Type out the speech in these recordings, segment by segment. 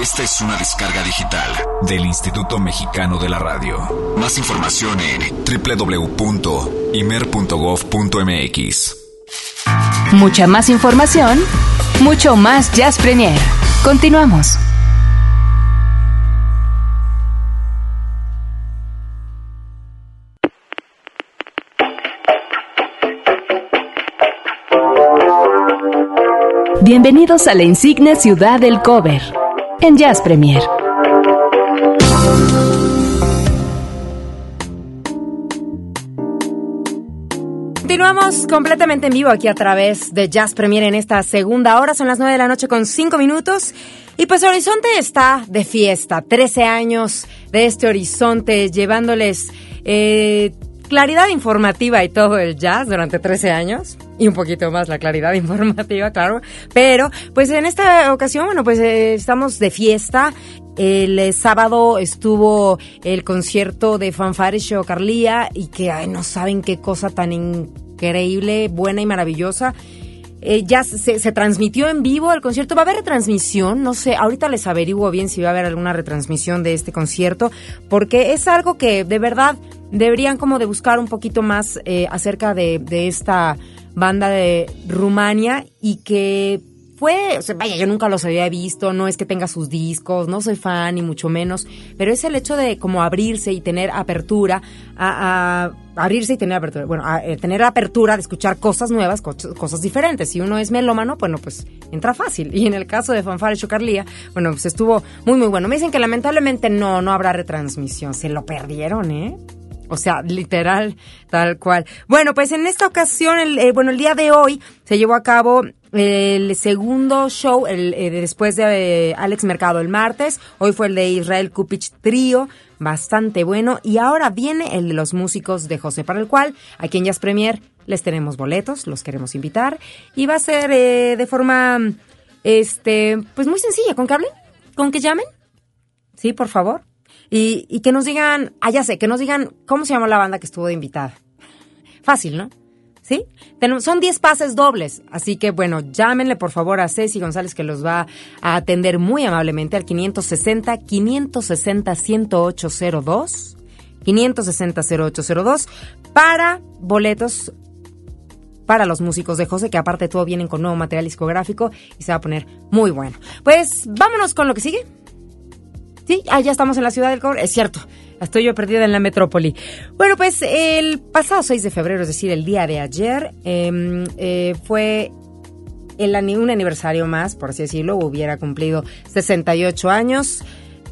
Esta es una descarga digital del Instituto Mexicano de la Radio. Más información en www.imer.gov.mx. Mucha más información, mucho más Jazz Premier. Continuamos. Bienvenidos a la insigne ciudad del cover en Jazz Premier. Continuamos completamente en vivo aquí a través de Jazz Premier en esta segunda hora. Son las 9 de la noche con 5 minutos. Y pues Horizonte está de fiesta. 13 años de este Horizonte llevándoles eh, claridad informativa y todo el jazz durante 13 años y un poquito más la claridad informativa, claro. Pero, pues en esta ocasión, bueno, pues eh, estamos de fiesta. El eh, sábado estuvo el concierto de Fanfare Show Carlía y que ay, no saben qué cosa tan increíble, buena y maravillosa. Eh, ya se, se, transmitió en vivo el concierto. ¿Va a haber retransmisión? No sé, ahorita les averiguo bien si va a haber alguna retransmisión de este concierto, porque es algo que de verdad deberían como de buscar un poquito más eh, acerca de, de esta banda de Rumania y que fue, o sea, vaya, yo nunca los había visto, no es que tenga sus discos, no soy fan ni mucho menos, pero es el hecho de como abrirse y tener apertura a, abrirse y tener apertura, bueno, a, eh, tener apertura de escuchar cosas nuevas, cosas diferentes. Si uno es melómano, bueno, pues entra fácil. Y en el caso de Fanfare Chocarlía, bueno, pues estuvo muy, muy bueno. Me dicen que lamentablemente no, no habrá retransmisión. Se lo perdieron, ¿eh? O sea, literal, tal cual. Bueno, pues en esta ocasión, el, eh, bueno, el día de hoy se llevó a cabo el segundo show el, eh, después de eh, Alex Mercado el martes. Hoy fue el de Israel Kupich Trío, bastante bueno. Y ahora viene el de los músicos de José, para el cual aquí en Jazz Premier les tenemos boletos, los queremos invitar. Y va a ser de forma, este, pues muy sencilla, con que hablen, con que llamen. Sí, por favor. Y, que nos digan, ah, ya sé, que nos digan cómo se llama la banda que estuvo de invitada. Fácil, ¿no? ¿Sí? son 10 pases dobles, así que bueno, llámenle por favor a Ceci González que los va a atender muy amablemente al 560 560 1802 560 0802 para boletos para los músicos de José, que aparte todo vienen con nuevo material discográfico y se va a poner muy bueno. Pues vámonos con lo que sigue. Sí, ah, ya estamos en la ciudad del cobre. Es cierto, estoy yo perdida en la metrópoli. Bueno, pues el pasado 6 de febrero, es decir, el día de ayer, em, eh, fue el, un aniversario más, por así decirlo, hubiera cumplido 68 años.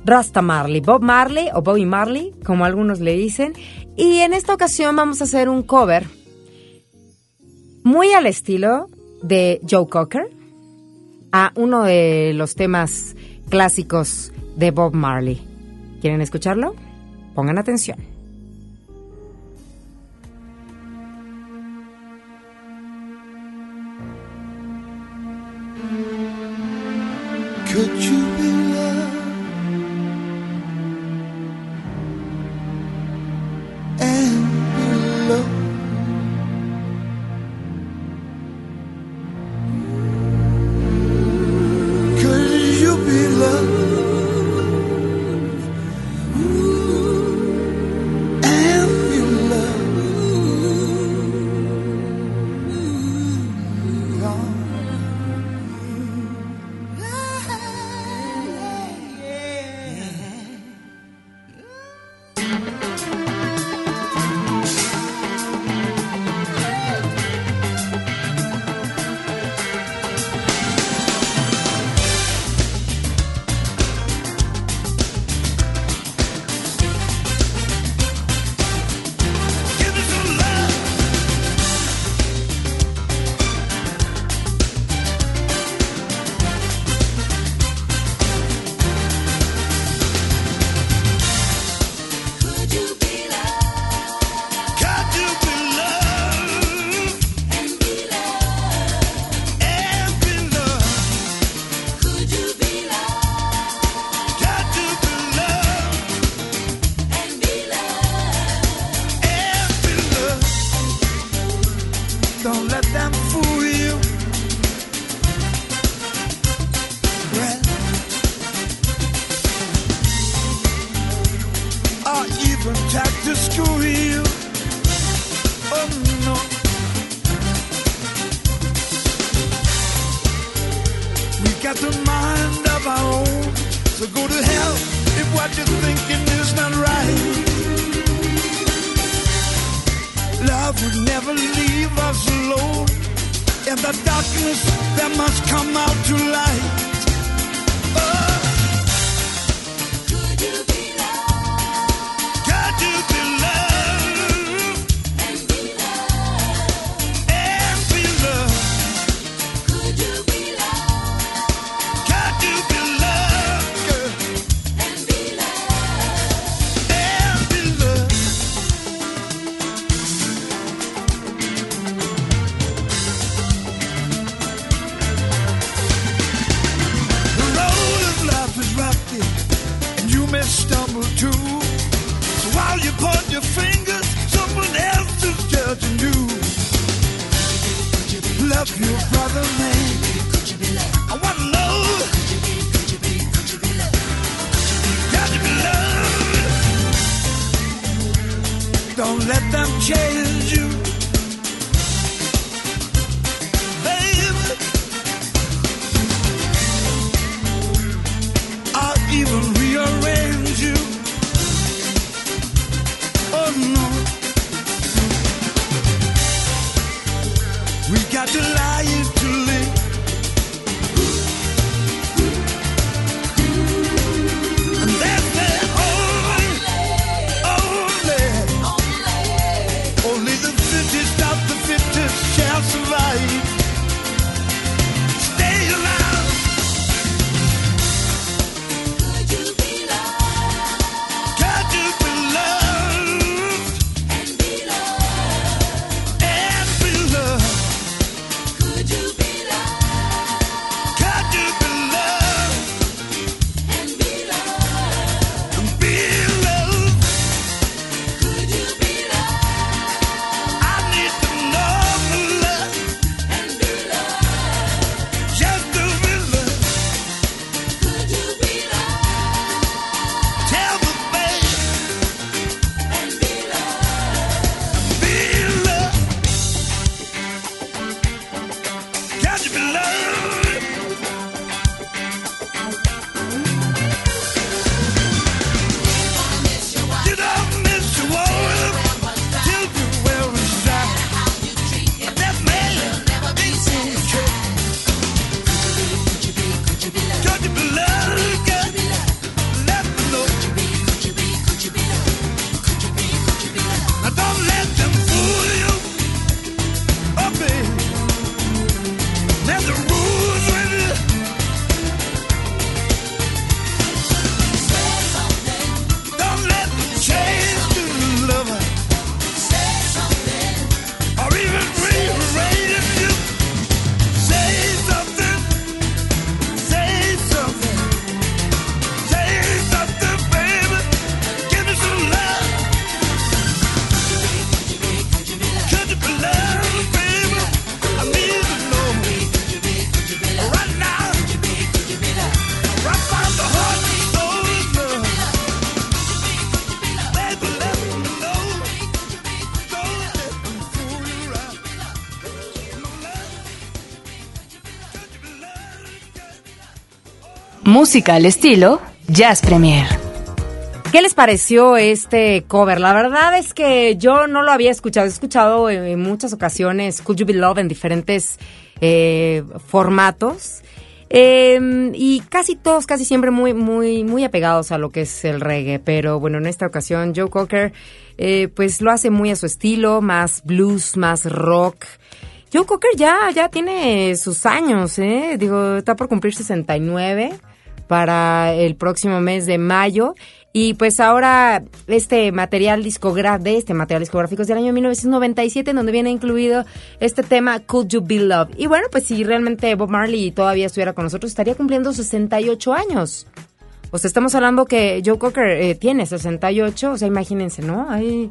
Rasta Marley, Bob Marley o Bobby Marley, como algunos le dicen. Y en esta ocasión vamos a hacer un cover muy al estilo de Joe Cocker a uno de los temas clásicos de Bob Marley. ¿Quieren escucharlo? Pongan atención. Música al estilo Jazz Premier. ¿Qué les pareció este cover? La verdad es que yo no lo había escuchado. He escuchado en, muchas ocasiones Could You Be Love en diferentes eh, formatos. Eh, y casi todos, casi siempre muy, muy, muy apegados a lo que es el reggae. Pero bueno, en esta ocasión Joe Cocker eh, pues lo hace muy a su estilo, más blues, más rock. Joe Cocker ya, ya tiene sus años, ¿eh? Digo, está por cumplir 69 para el próximo mes de mayo. Y pues ahora este material discográfico, este material discográfico es del año 1997, en donde viene incluido este tema Could You Be Love. Y bueno, pues si realmente Bob Marley todavía estuviera con nosotros, estaría cumpliendo 68 años. O sea, estamos hablando que Joe Cocker eh, tiene 68, o sea, imagínense, ¿no? Ahí,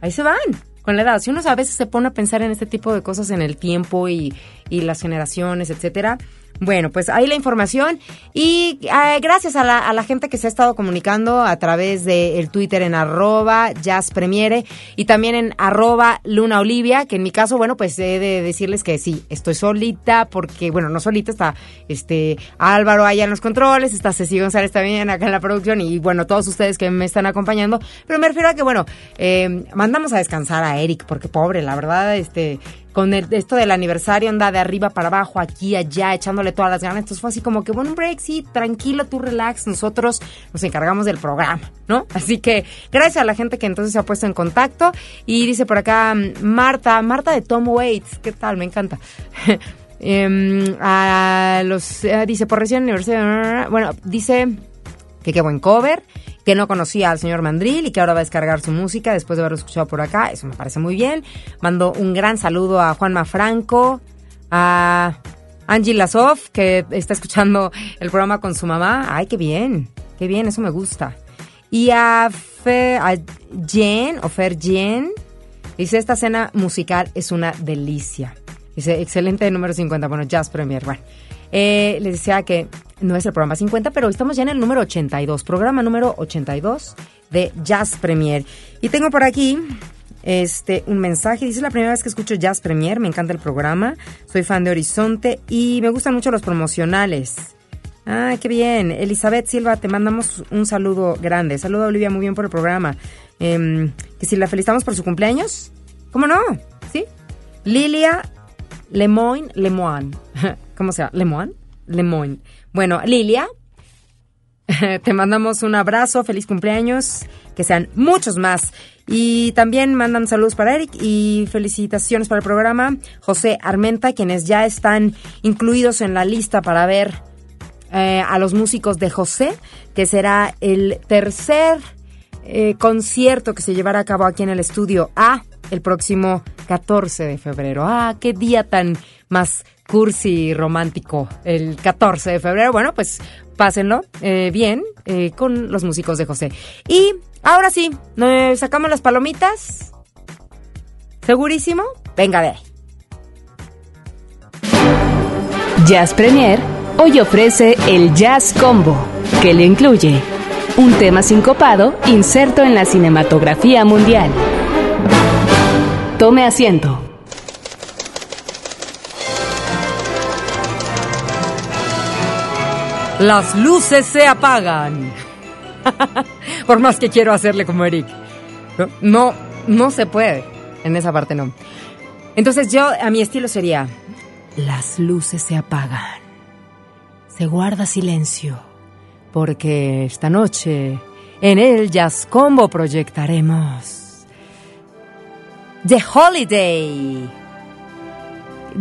ahí se van con la edad. Si uno a veces se pone a pensar en este tipo de cosas en el tiempo y, y las generaciones, etcétera, Bueno, pues ahí la información y eh, gracias a la, gente que se ha estado comunicando a través del Twitter en arroba jazzpremiere y también en arroba Luna Olivia, que en mi caso, bueno, pues he de decirles que sí, estoy solita porque, bueno, no solita, está este Álvaro allá en los controles, está Ceci González también acá en la producción y, bueno, todos ustedes que me están acompañando, pero me refiero a que, bueno, eh, mandamos a descansar a Eric porque pobre, la verdad, este con el- esto del aniversario anda de arriba para abajo, aquí, allá, echándole todas las ganas. Entonces fue así como que, bueno, un break, sí, tranquilo, tú relax, nosotros nos encargamos del programa, ¿no? Así que gracias a la gente que entonces se ha puesto en contacto. Y dice por acá Marta, Marta de Tom Waits, ¿qué tal? Me encanta. Em, a los, eh, dice, por recién aniversario, bueno, dice que qué buen cover, que no conocía al señor Mandril y que ahora va a descargar su música después de haberlo escuchado por acá. Eso me parece muy bien. Mando un gran saludo a Juanma Franco, a Angie Lasov, que está escuchando el programa con su mamá. Ay, qué bien, qué bien, eso me gusta. Y a, Fe, a Jen, o Fer Jen, dice, esta cena musical es una delicia. Dice, excelente número 50, bueno, Jazz Premier, bueno. Eh, les decía que no es el programa 50, pero estamos ya en el número 82, programa número 82 de Jazz Premier. Y tengo por aquí este un mensaje, dice la primera vez que escucho Jazz Premier, me encanta el programa, soy fan de Horizonte y me gustan mucho los promocionales. Ah, qué bien. Elizabeth Silva, te mandamos un saludo grande. Saludo a Olivia, muy bien por el programa. Em, que si la felicitamos por su cumpleaños, ¿cómo no? ¿Sí? Lilia Lemoine, Lemoine. ¿Cómo se llama? ¿Lemoine? Lemoine. Bueno, Lilia, te mandamos un abrazo, feliz cumpleaños, que sean muchos más. Y también mandan saludos para Eric y felicitaciones para el programa. José Armenta, quienes ya están incluidos en la lista para ver eh, a los músicos de José, que será el tercer eh, concierto que se llevará a cabo aquí en el estudio A el próximo 14 de febrero. Ah, qué día tan más cursi y romántico el 14 de febrero. Bueno, pues pásenlo eh, bien eh, con los músicos de José. Y ahora sí, ¿nos sacamos las palomitas? ¿Segurísimo? Venga de ahí. Jazz Premier hoy ofrece el Jazz Combo, que le incluye un tema sincopado inserto en la cinematografía mundial. Tome asiento. Las luces se apagan. Por más que quiero hacerle como Eric. No, no, se puede. En esa parte no. Entonces yo, a mi estilo sería, las luces se apagan. Se guarda silencio. Porque esta noche en el Jazz Combo proyectaremos The Holiday.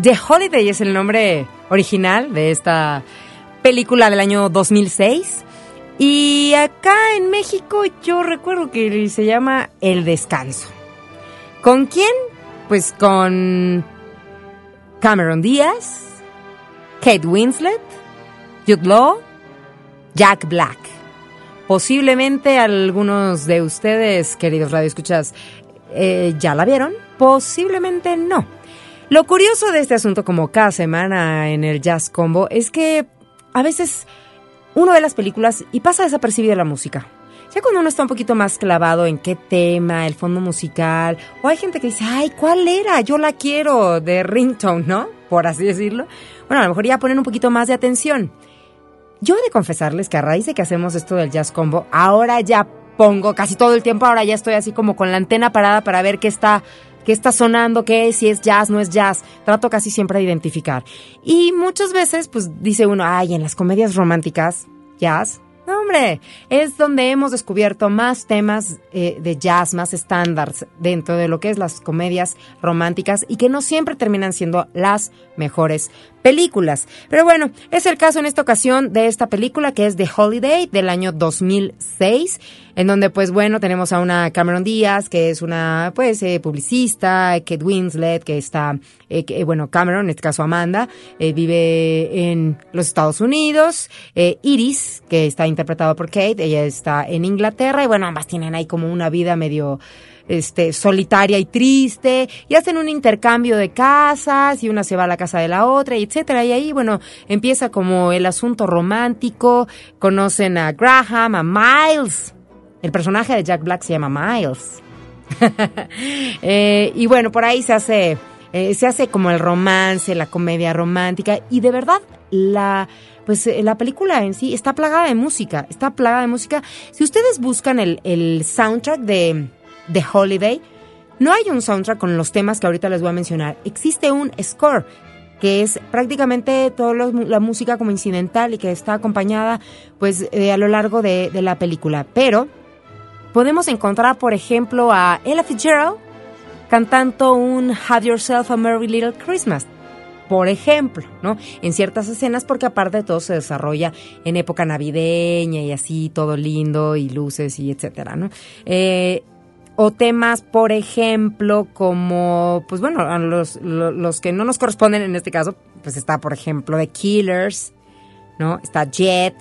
The Holiday es el nombre original de esta película del año 2006. Y acá en México yo recuerdo que se llama El Descanso. ¿Con quién? Pues con Cameron Díaz, Kate Winslet, Jude Law, Jack Black. Posiblemente algunos de ustedes, queridos radioescuchas, eh, ya la vieron, posiblemente no. Lo curioso de este asunto, como cada semana en el Jazz Combo, es que a veces uno ve las películas y pasa desapercibida la música. Ya cuando uno está un poquito más clavado en qué tema, el fondo musical, o hay gente que dice, ay, ¿cuál era? Yo la quiero de ringtone, ¿no? Por así decirlo. Bueno, a lo mejor ya ponen un poquito más de atención. Yo he de confesarles que a raíz de que hacemos esto del jazz combo, ahora ya pongo casi todo el tiempo, ahora ya estoy así como con la antena parada para ver qué está, qué está sonando, qué es, si es jazz, no es jazz. Trato casi siempre de identificar. Y muchas veces, pues dice uno, ay, en las comedias románticas, jazz. No, hombre, es donde hemos descubierto más temas eh, de jazz, más estándares dentro de lo que es las comedias románticas y que no siempre terminan siendo las mejores películas. Pero bueno, es el caso en esta ocasión de esta película que es The Holiday del año 2006, en donde pues bueno, tenemos a una Cameron Díaz que es una pues eh, publicista, Kate Winslet que está, eh, bueno, Cameron, en este caso Amanda, eh, vive en los Estados Unidos, eh, Iris, que está interpretado por Kate, ella está en Inglaterra y bueno, ambas tienen ahí como una vida medio este, solitaria y triste, y hacen un intercambio de casas, y una se va a la casa de la otra, y etcétera. Y ahí, bueno, empieza como el asunto romántico, conocen a Graham, a Miles. El personaje de Jack Black se llama Miles. Eh, y bueno, por ahí se hace, eh, se hace como el romance, la comedia romántica, y de verdad, la pues eh, la película en sí está plagada de música, está plagada de música. Si ustedes buscan el, el soundtrack de, de Holiday, no hay un soundtrack con los temas que ahorita les voy a mencionar. Existe un score que es prácticamente toda la música como incidental y que está acompañada pues eh, a lo largo de, de la película. Pero podemos encontrar, por ejemplo, a Ella Fitzgerald cantando un Have Yourself a Merry Little Christmas por ejemplo, ¿no? En ciertas escenas, porque aparte todo se desarrolla en época navideña y así, todo lindo y luces y etcétera, ¿no? Eh, o temas, por ejemplo, como, pues bueno, los, lo- los que no nos corresponden en este caso, pues está, por ejemplo, The Killers, ¿no? Está Jet.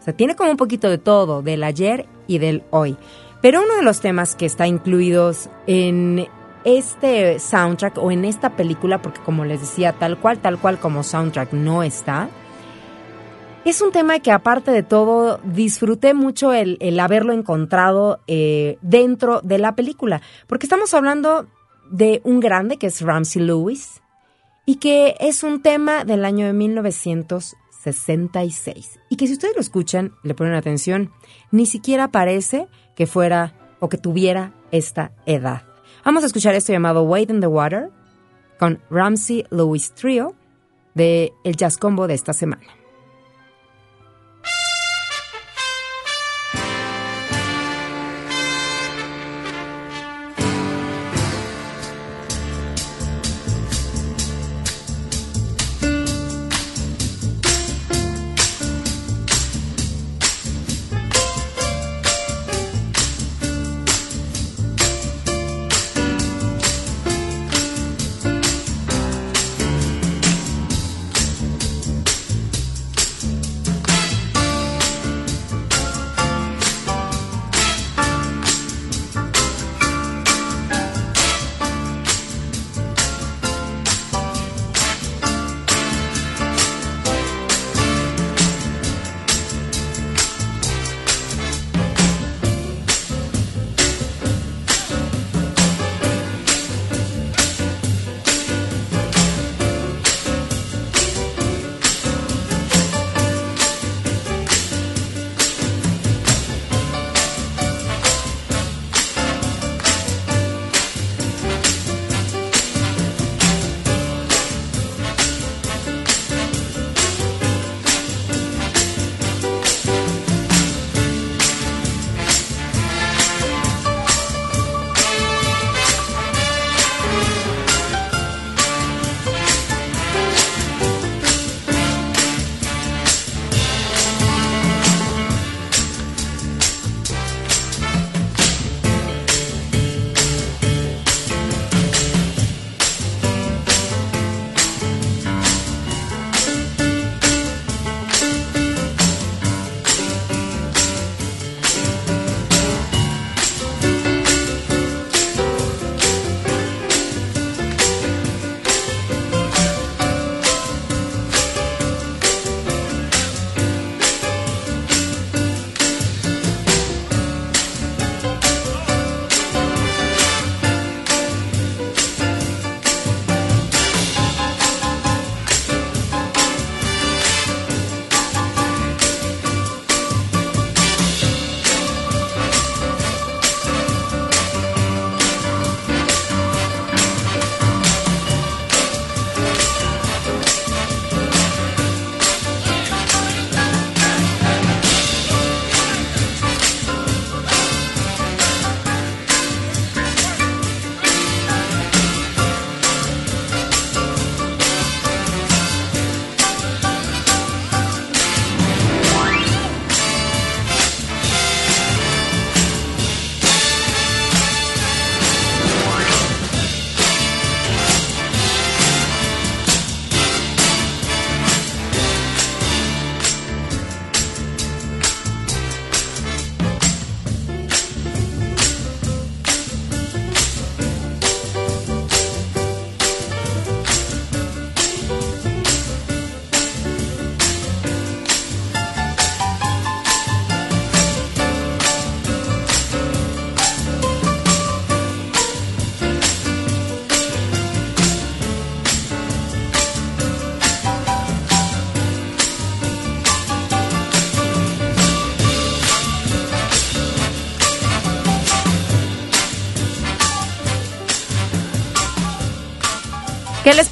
O sea, tiene como un poquito de todo, del ayer y del hoy. Pero uno de los temas que está incluidos en este soundtrack o en esta película, porque como les decía, tal cual, tal cual como soundtrack no está, es un tema que aparte de todo disfruté mucho el, haberlo encontrado eh, dentro de la película, porque estamos hablando de un grande que es Ramsey Lewis y que es un tema del año de 1966 y que si ustedes lo escuchan, le ponen atención, ni siquiera parece que fuera o que tuviera esta edad. Vamos a escuchar esto llamado Wade in the Water con Ramsey Lewis Trio de el Jazz Combo de esta semana.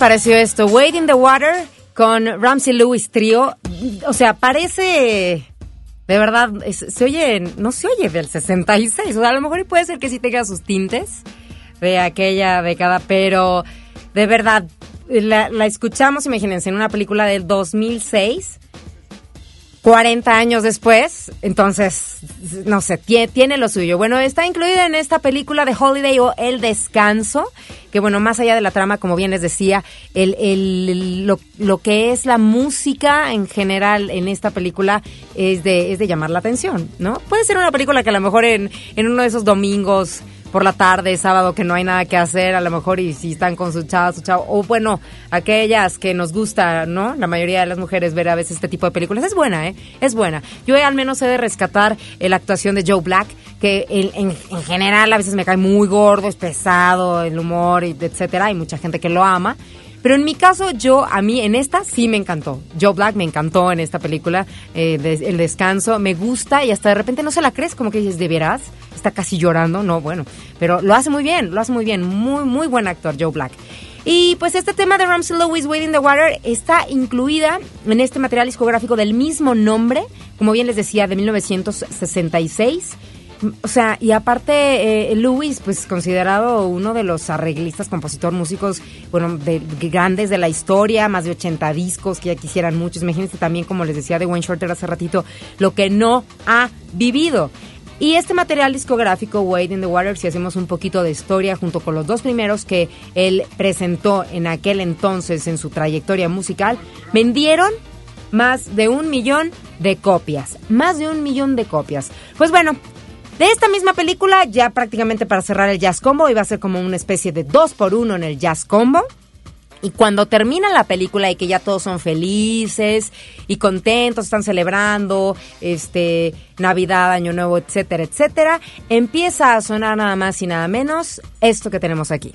Pareció esto? Wade in the Water con Ramsey Lewis Trio. O sea, parece. De verdad, es- se oye. No se oye del 66. O sea, a lo mejor puede ser que sí tenga sus tintes de aquella década, pero de verdad, la, la escuchamos, imagínense, en una película del 2006. 40 años después, entonces, no sé, tie- tiene lo suyo. Bueno, está incluida en esta película de Holiday o El Descanso, que bueno, más allá de la trama, como bien les decía, el, el- lo, lo que es la música en general en esta película es de, es de llamar la atención, ¿no? Puede ser una película que a lo mejor en, en uno de esos domingos por la tarde, sábado, que no hay nada que hacer, a lo mejor, y si están con su chava, su chavo, o bueno, aquellas que nos gusta, ¿no? La mayoría de las mujeres ver a veces este tipo de películas. Es buena, ¿eh? Es buena. Yo al menos he de rescatar eh, la actuación de Joe Black, que en, en- en general a veces me cae muy gordo, es pesado, el humor, etcétera. Hay mucha gente que lo ama. Pero en mi caso, yo, a mí, en esta sí me encantó. Joe Black me encantó en esta película, eh, El Descanso, me gusta y hasta de repente no se la crees, como que dices, ¿de veras? Está casi llorando, no, bueno. Pero lo hace muy bien, lo hace muy bien. Muy, muy buen actor, Joe Black. Y pues este tema de Ramsey Lewis, Wade in the Water, está incluida en este material discográfico del mismo nombre, como bien les decía, de 1966. O sea, y aparte, eh, Lewis, pues considerado uno de los arreglistas, compositor, músicos, bueno, de, de grandes de la historia, más de 80 discos que ya quisieran muchos. Imagínense también, como les decía de Wayne Shorter hace ratito, lo que no ha vivido. Y este material discográfico, Wade in the Water, si hacemos un poquito de historia junto con los dos primeros que él presentó en aquel entonces en su trayectoria musical, vendieron más de un millón de copias. Más de un millón de copias. Pues bueno, de esta misma película, ya prácticamente para cerrar el Jazz Combo, iba a ser como una especie de dos por uno en el Jazz Combo. Y cuando termina la película y que ya todos son felices y contentos, están celebrando este Navidad, Año Nuevo, etcétera, etcétera, empieza a sonar nada más y nada menos esto que tenemos aquí.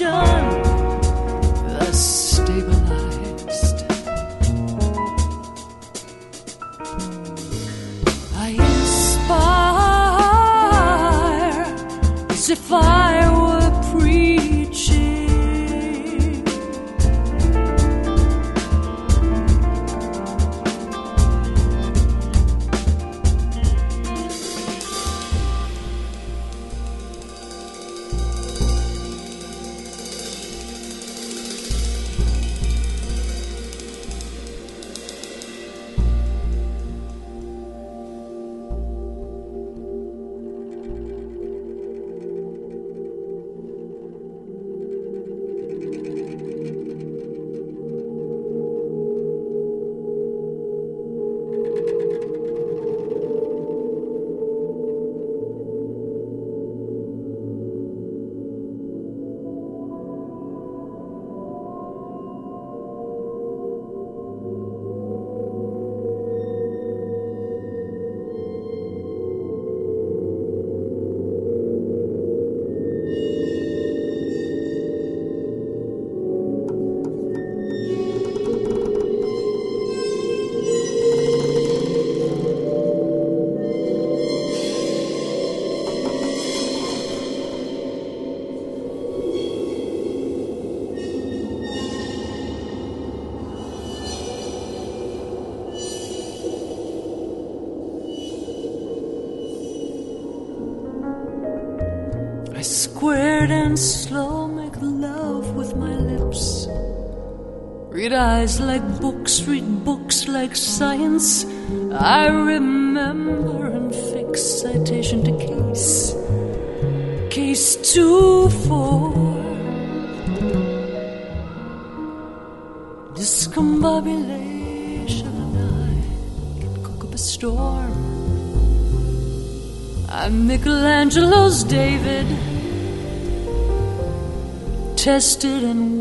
show. Like science. I remember and fix citation to case. Case two four. Discombobulation and I can cook up a storm. I'm Michelangelo's David, tested and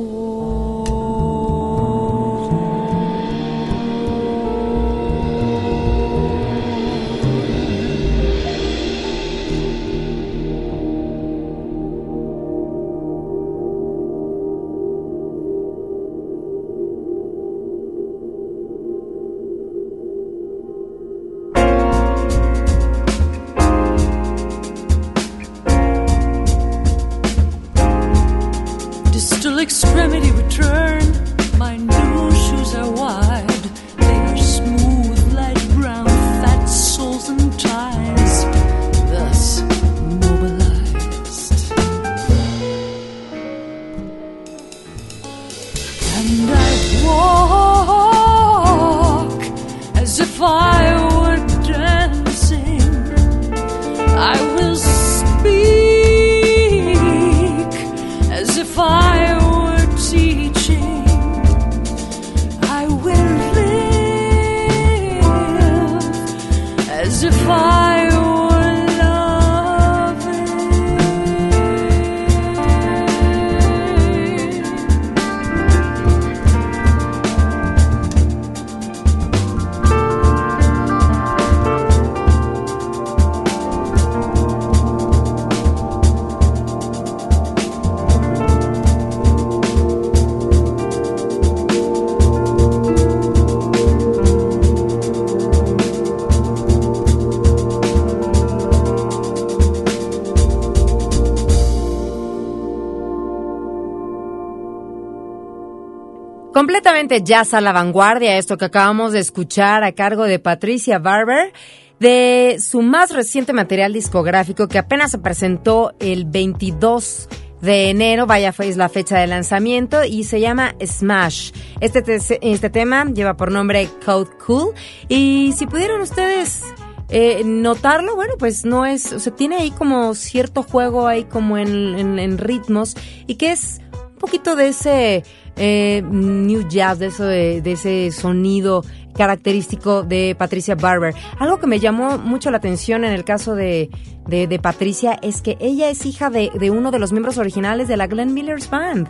Completamente jazz a la vanguardia, esto que acabamos de escuchar a cargo de Patricia Barber, de su más reciente material discográfico que apenas se presentó el 22 de enero, vaya fue la fecha de lanzamiento y se llama Smash. Este, te- este tema lleva por nombre Code Cool y si pudieron ustedes eh, notarlo, bueno, pues no es, o sea, tiene ahí como cierto juego ahí como en, ritmos y que es poquito de ese eh, new jazz, de, eso de, ese sonido característico de Patricia Barber. Algo que me llamó mucho la atención en el caso de, de, Patricia es que ella es hija de, uno de los miembros originales de la Glenn Miller's Band.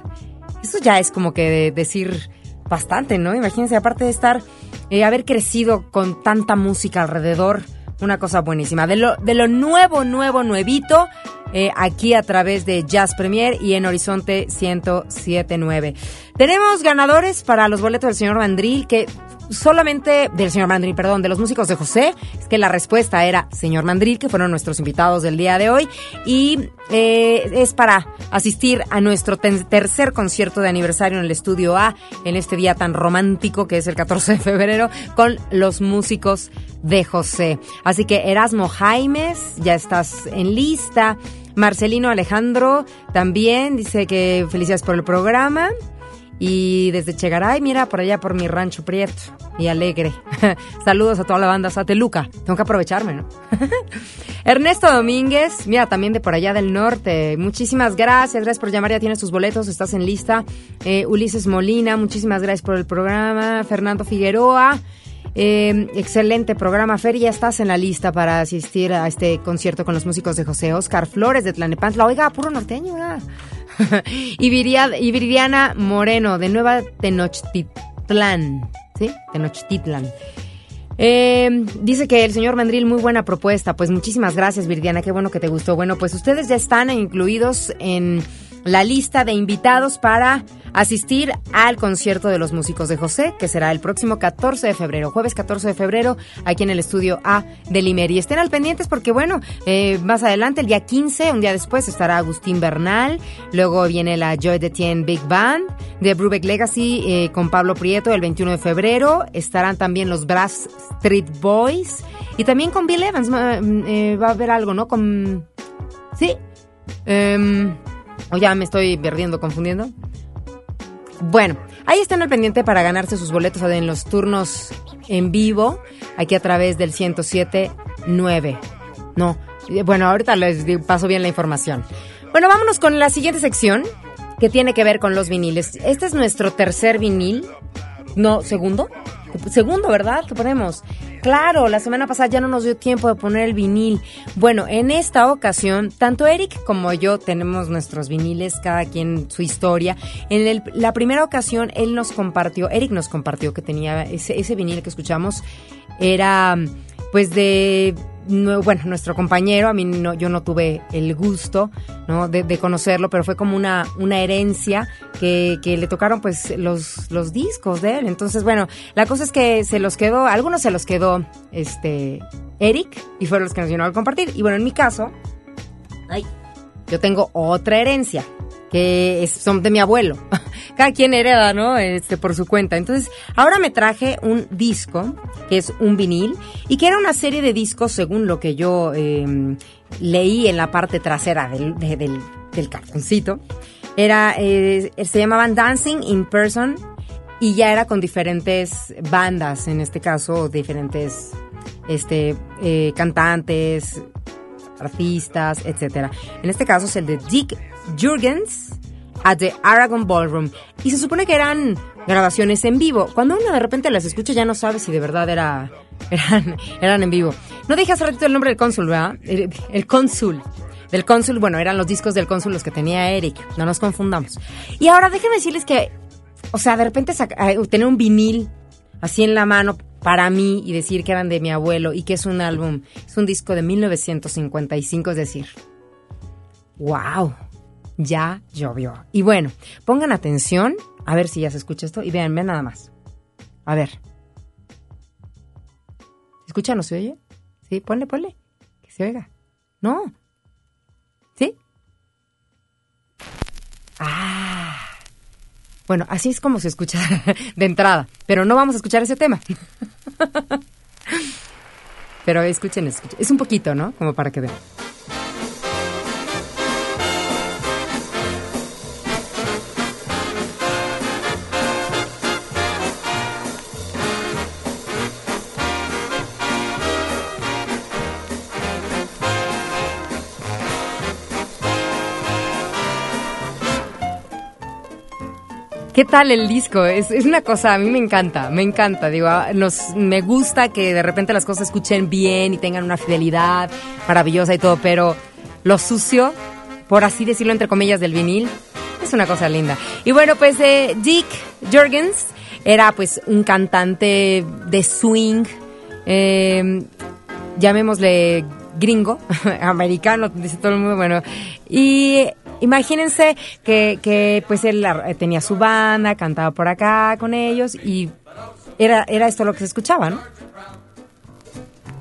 Eso ya es como que de decir bastante, ¿no? Imagínense, aparte de estar, eh, haber crecido con tanta música alrededor, una cosa buenísima. De lo, de lo nuevo, nuevo, nuevito, eh, aquí a través de Jazz Premier y en Horizonte 1079. Tenemos ganadores para los boletos del señor Mandril, que solamente del señor Mandril, perdón, de los músicos de José, es que la respuesta era señor Mandril, que fueron nuestros invitados del día de hoy, y eh, es para asistir a nuestro tercer concierto de aniversario en el Estudio A, en este día tan romántico que es el 14 de febrero, con los músicos de José. Así que Erasmo Jaimes, ya estás en lista. Marcelino Alejandro también dice que felicidades por el programa. Y desde Chegaray, mira, por allá por mi rancho Prieto y Alegre. Saludos a toda la banda Sateluca. Tengo que aprovecharme, ¿no? Ernesto Domínguez, mira, también de por allá del norte. Muchísimas gracias, gracias por llamar, ya tienes tus boletos, estás en lista. Eh, Ulises Molina, muchísimas gracias por el programa. Fernando Figueroa. eh, excelente programa, Fer, ya estás en la lista para asistir a este concierto con los músicos de José Oscar Flores de Tlanepantla. Oiga, puro norteño, ¿verdad? y, Viria- y Viridiana Moreno, de Nueva Tenochtitlán. ¿Sí? Tenochtitlan. Eh, dice que el señor Mandril, muy buena propuesta. Pues muchísimas gracias, Viridiana. Qué bueno que te gustó. Bueno, pues ustedes ya están incluidos en la lista de invitados para asistir al concierto de los músicos de José, que será el próximo 14 de febrero, jueves 14 de febrero, aquí en el estudio A de Limer. Y estén al pendientes porque, bueno, eh, más adelante, el día 15, un día después, estará Agustín Bernal, luego viene la Joy de Tien Big Band de Brubeck Legacy eh, con Pablo Prieto el 21 de febrero, estarán también los Brass Street Boys y también con Bill Evans mm, eh, va a haber algo, ¿no? Con... Sí. Em, o ya me estoy perdiendo, confundiendo. Bueno, ahí están al pendiente para ganarse sus boletos en los turnos en vivo, aquí a través del 107.9. No, eh, bueno, ahorita les paso bien la información. Bueno, vámonos con la siguiente sección, que tiene que ver con los viniles. Este es nuestro tercer vinil. No, segundo. Segundo, ¿verdad? Que ponemos. Claro, la semana pasada ya no nos dio tiempo de poner el vinil. Bueno, en esta ocasión, tanto Eric como yo tenemos nuestros viniles, cada quien su historia. En la primera ocasión, él nos compartió, Eric nos compartió que tenía ese, ese vinil que escuchamos, era pues de no- bueno, nuestro compañero, a mí no, yo no tuve el gusto, ¿no? De, conocerlo, pero fue como una, una herencia que, que le tocaron, pues, los, los discos de él. Entonces, bueno, la cosa es que se los quedó, algunos se los quedó, este, Eric, y fueron los que nos vino a compartir. Y bueno, en mi caso, ay, yo tengo otra herencia, que son de mi abuelo. Cada quien hereda, ¿no? Este, por su cuenta. Entonces, ahora me traje un disco, que es un vinil, y que era una serie de discos, según lo que yo eh, leí en la parte trasera del, de- del, del cartoncito. Era, eh, se llamaban Dancing in Person, y ya era con diferentes bandas, en este caso, diferentes este, eh, cantantes, artistas, etcétera. En este caso es el de Dick Jurgens at the Aragon Ballroom. Y se supone que eran grabaciones en vivo. Cuando uno de repente las escucha ya no sabe si de verdad era, eran, eran en vivo. No dije hace ratito el nombre del cónsul, ¿verdad? El, el cónsul. Del cónsul, bueno, eran los discos del cónsul los que tenía Eric. No nos confundamos. Y ahora déjenme decirles que, o sea, de repente tener un vinil así en la mano para mí y decir que eran de mi abuelo y que es un álbum, es un disco de 1955, es decir, wow, ya llovió. Y bueno, pongan atención, a ver si ya se escucha esto y vean, vean nada más. A ver. ¿Se escucha? ¿No se oye? Sí, ponle, ponle, que se oiga. No. ¿Sí? Ah. Bueno, así es como se escucha de entrada, pero no vamos a escuchar ese tema. Pero escuchen, escuchen. Es un poquito, ¿no? Como para que vean. ¿Qué tal el disco? Es, es una cosa, a mí me encanta, me encanta. Digo, ah, nos, me gusta que de repente las cosas escuchen bien y tengan una fidelidad maravillosa y todo, pero lo sucio, por así decirlo entre comillas, del vinil, es una cosa linda. Y bueno, pues eh, Dick Jorgens era pues un cantante de swing, eh, llamémosle gringo, americano, dice todo el mundo, bueno, y imagínense que, que pues él la- tenía su banda, cantaba por acá con ellos y era, era esto lo que se escuchaba, ¿no?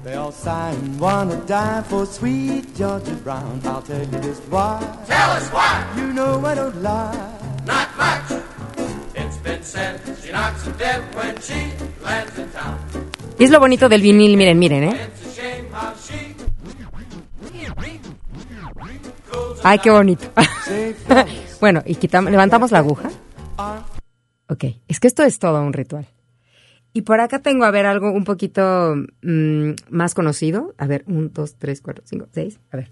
They all sigh and wanna die for sweet Georgia Brown. I'll tell you this why. Tell us why. You know I don't lie. Not much. It's been said she knocks him dead when she lands in town. Y es lo bonito del vinil, miren, miren, ¿eh? It's a shame how she Ay, qué bonito. Bueno, y quitamos, levantamos la aguja. Ok, es que esto es todo un ritual. Y por acá tengo, a ver, algo un poquito mm, más conocido. A ver, un, dos, tres, cuatro, cinco, seis. A ver.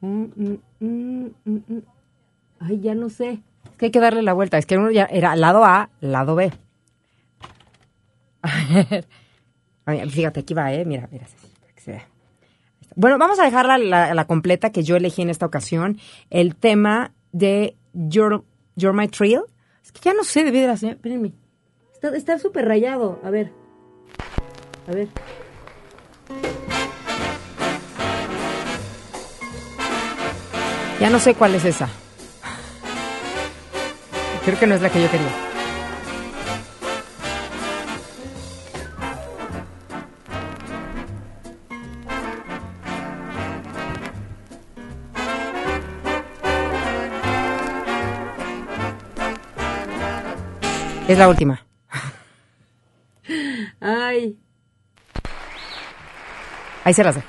Mm, mm. Ay, ya no sé. Es que hay que darle la vuelta. Es que uno ya era lado A, lado B. A ver. Fíjate, aquí va, ¿eh? Mira, mira, así, para que se vea. Ahí está. Bueno, vamos a dejarla la, la completa que yo elegí en esta ocasión. El tema de You're, You're My Thrill. Es que ya no sé de vida, espérenme. Está está súper rayado. A ver. A ver. Ya no sé cuál es esa. Creo que no es la que yo quería. Es la última. Ay. Ahí se las dejo.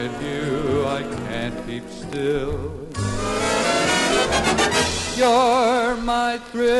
At you, I can't keep still. You're my thrill.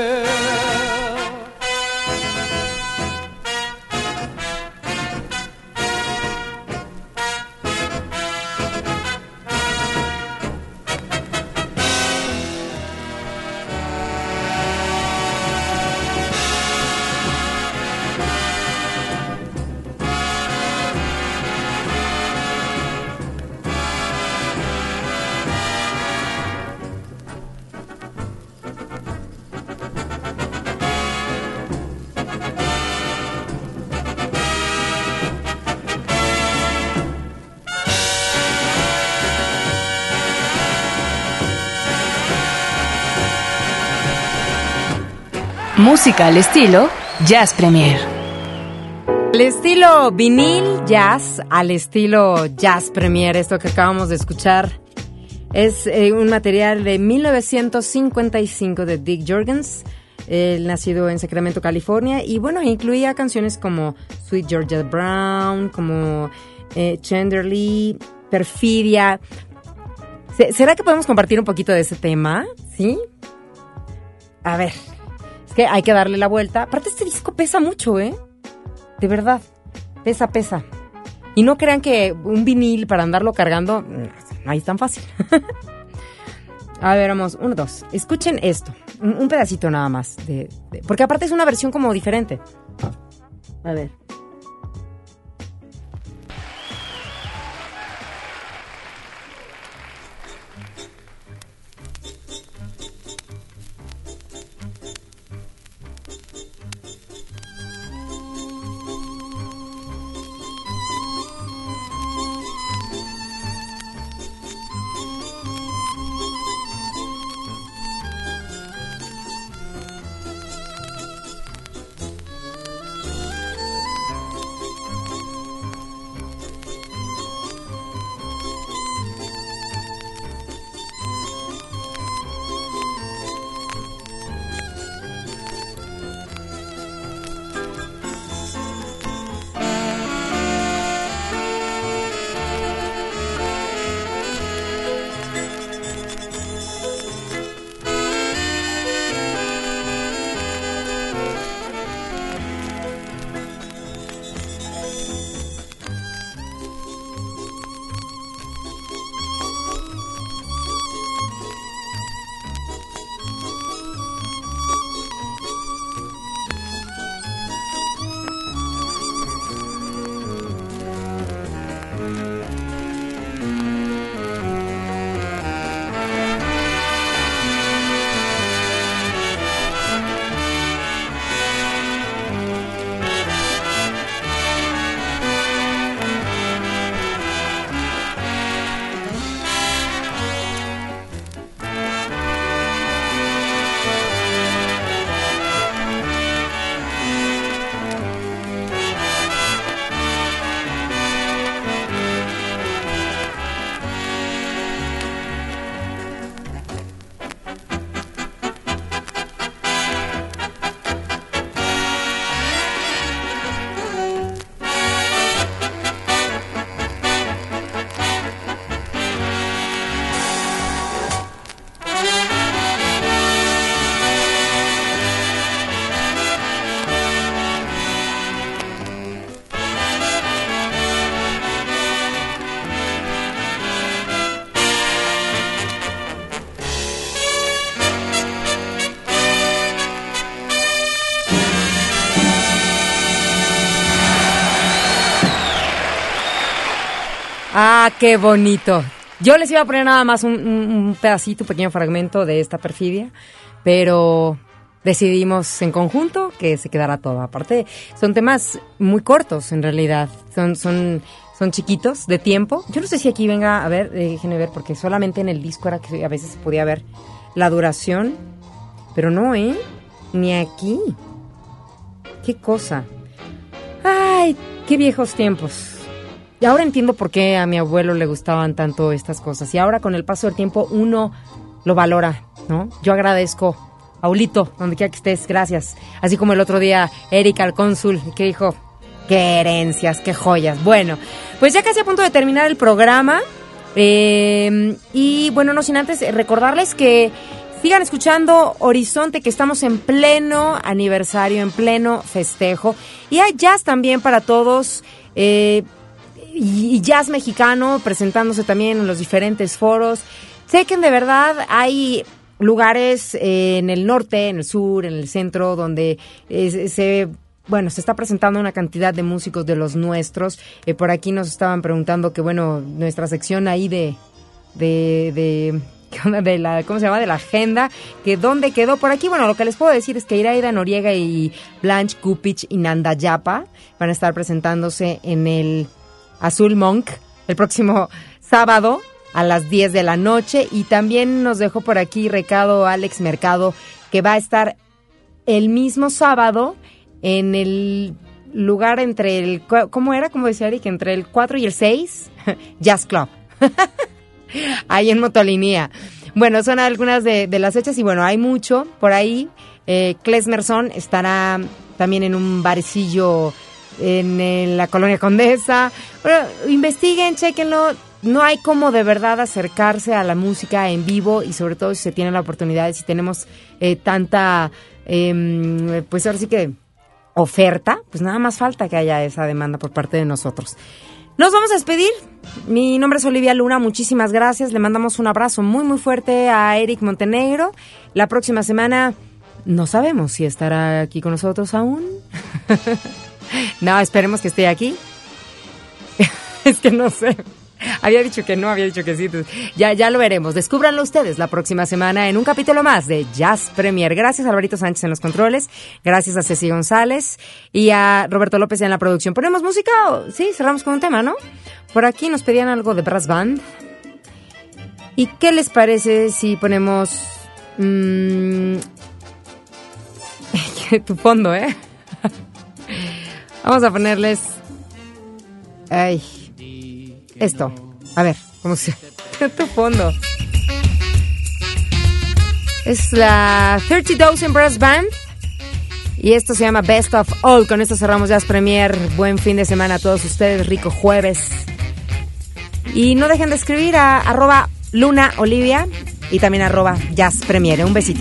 Música al estilo Jazz Premier. El estilo vinil jazz al estilo jazz premier, esto que acabamos de escuchar, es eh, un material de 1955 de Dick Jorgens, él nacido en Sacramento, California, y bueno, incluía canciones como Sweet Georgia Brown, como eh, Chandlerly, Perfidia. Se- ¿Será que podemos compartir un poquito de ese tema? ¿Sí? A ver, hay que darle la vuelta. Aparte, este disco pesa mucho, ¿eh? De verdad, pesa, pesa. Y no crean que un vinil para andarlo cargando, no es tan fácil. A ver, vamos, uno, dos. Escuchen esto, un, pedacito nada más. Porque aparte es una versión como diferente. A ver. Ah, qué bonito. Yo les iba a poner nada más un, pedacito, un pequeño fragmento de esta perfidia, pero decidimos en conjunto que se quedara todo. Aparte, son temas muy cortos en realidad. Son, son, son chiquitos de tiempo. Yo no sé si aquí venga, a ver, eh, déjenme ver, porque solamente en el disco era que a veces se podía ver la duración, pero no, ¿eh? Ni aquí. Qué cosa. Ay, qué viejos tiempos. Y ahora entiendo por qué a mi abuelo le gustaban tanto estas cosas. Y ahora con el paso del tiempo uno lo valora, ¿no? Yo agradezco. Aulito, donde quiera que estés, gracias. Así como el otro día Erika, el cónsul, que dijo, qué herencias, qué joyas. Bueno, pues ya casi a punto de terminar el programa. Eh, y bueno, no sin antes recordarles que sigan escuchando Horizonte, que estamos en pleno aniversario, en pleno festejo. Y hay jazz también para todos. eh, y jazz mexicano presentándose también en los diferentes foros. Sé que de verdad hay lugares eh, en el norte, en el sur, en el centro, donde eh, se- bueno, se está presentando una cantidad de músicos de los nuestros. Eh, por aquí nos estaban preguntando que, bueno, nuestra sección ahí de, de, de, de la, ¿cómo se llama? De la agenda, que dónde quedó. Por aquí, bueno, lo que les puedo decir es que Iraida Noriega y Blanche Kupich y Nanda Yapa van a estar presentándose en el Azul Monk el próximo sábado a las 10 de la noche. Y también nos dejó por aquí recado Alex Mercado, que va a estar el mismo sábado en el lugar entre el... ¿Cómo era? ¿Cómo decía Eric? Entre el 4 y el 6, Jazz Club. ahí en Motolinía. Bueno, son algunas de, las fechas y bueno, hay mucho por ahí. Eh, Klesmerson estará también en un barecillo en, la colonia Condesa. Bueno, investiguen, chequenlo. No hay como de verdad acercarse a la música en vivo y sobre todo si se tiene la oportunidad, si tenemos eh, tanta, em, pues ahora sí que oferta, pues nada más falta que haya esa demanda por parte de nosotros. Nos vamos a despedir. Mi nombre es Olivia Luna, muchísimas gracias. Le mandamos un abrazo muy muy fuerte a Eric Montenegro. La próxima semana no sabemos si estará aquí con nosotros aún. no, esperemos que esté aquí. es que no sé. Había dicho que no, había dicho que sí. ya, ya lo veremos. Descúbranlo ustedes la próxima semana en un capítulo más de Jazz Premier. Gracias a Alvarito Sánchez en los controles. Gracias a Ceci González y a Roberto López en la producción. ¿Ponemos música? o- Sí, cerramos con un tema, ¿no? Por aquí nos pedían algo de Brass Band. ¿Y qué les parece si ponemos... mm, tu fondo, ¿eh? Vamos a ponerles... Ay, esto. A ver, ¿cómo se... tu fondo. Es la 30,000 Brass Band. Y esto se llama Best of All. Con esto cerramos Jazz Premier. Buen fin de semana a todos ustedes. Rico jueves. Y no dejen de escribir a arroba Luna Olivia y también arroba Jazz Premier. Un besito.